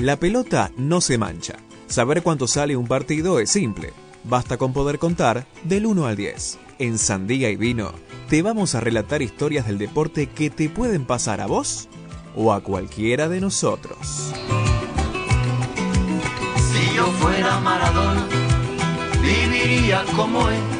La pelota no se mancha. Saber cuánto sale un partido es simple. Basta con poder contar del 1 al 10. En Sandía y Vino te vamos a relatar historias del deporte que te pueden pasar a vos o a cualquiera de nosotros. Si yo fuera Maradona, viviría como él.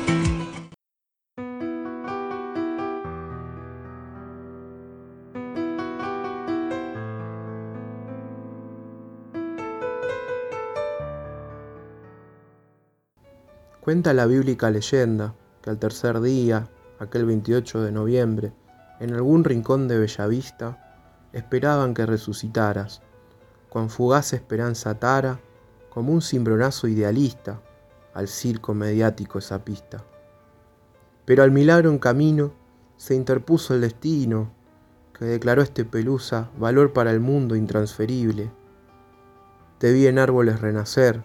Cuenta la bíblica leyenda que al tercer día, aquel 28 de noviembre, en algún rincón de Bellavista, esperaban que resucitaras, con fugaz esperanza atara, como un cimbronazo idealista, al circo mediático esa pista. Pero al milagro en camino se interpuso el destino, que declaró este pelusa valor para el mundo intransferible. Te vi en árboles renacer,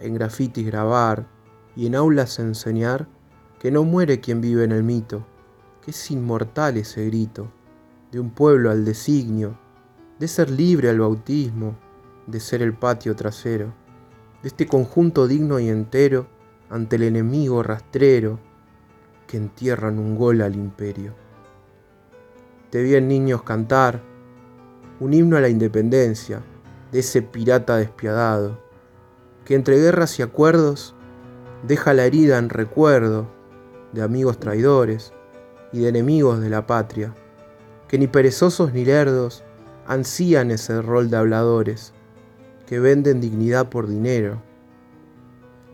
en grafitis grabar y en aulas enseñar que no muere quien vive en el mito, que es inmortal ese grito, de un pueblo al designio, de ser libre al bautismo, de ser el patio trasero, de este conjunto digno y entero ante el enemigo rastrero que entierran un gol al imperio. Te vi en niños cantar un himno a la independencia de ese pirata despiadado, que entre guerras y acuerdos deja la herida en recuerdo de amigos traidores y de enemigos de la patria, que ni perezosos ni lerdos ansían ese rol de habladores, que venden dignidad por dinero.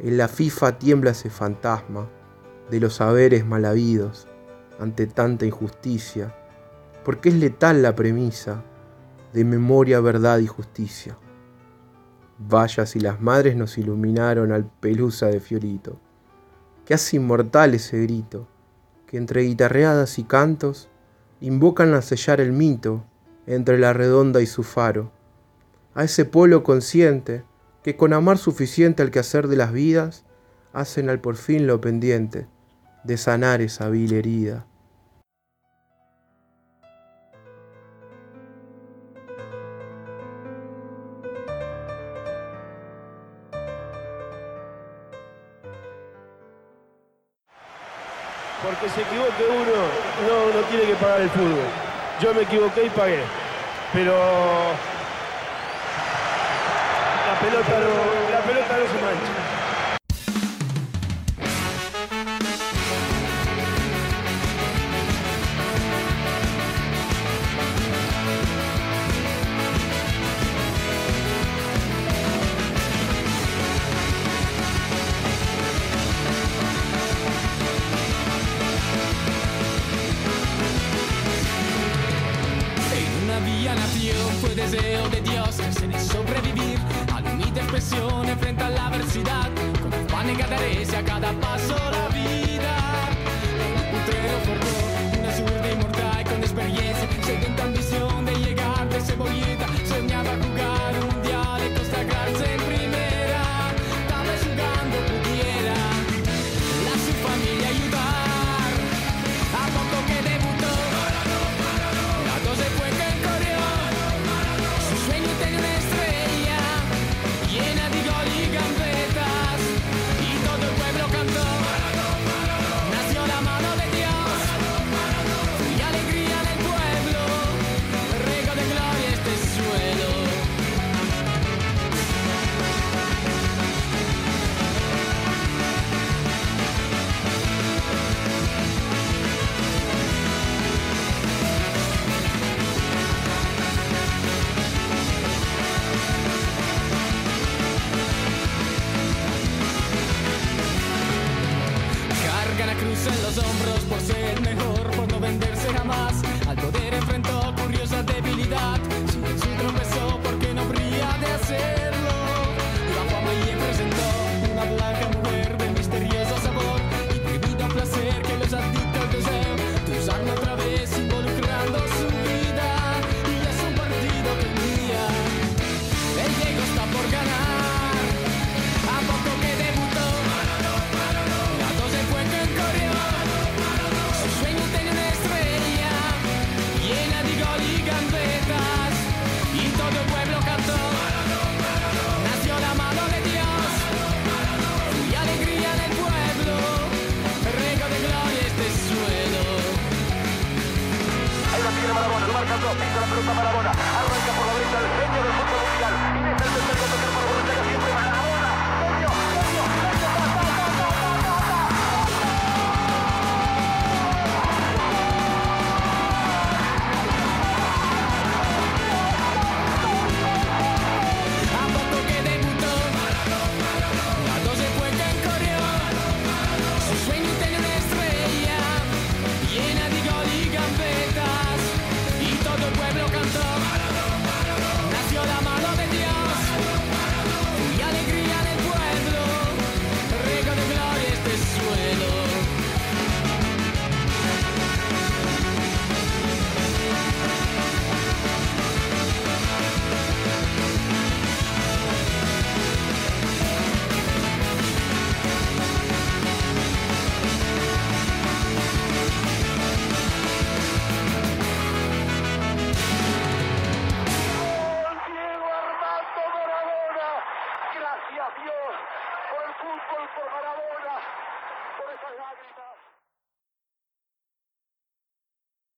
En la FIFA tiembla ese fantasma de los saberes mal habidos ante tanta injusticia, porque es letal la premisa de memoria, verdad y justicia. Vaya si las madres nos iluminaron al pelusa de Fiorito, que hace inmortal ese grito, que entre guitarreadas y cantos invocan a sellar el mito entre la redonda y su faro, a ese pueblo consciente que con amar suficiente al quehacer de las vidas hacen al por fin lo pendiente de sanar esa vil herida. Porque se equivoque uno, no, no tiene que pagar el fútbol. Yo me equivoqué y pagué. Pero la pelota no, deseo de Dios crecer y sobrevivir a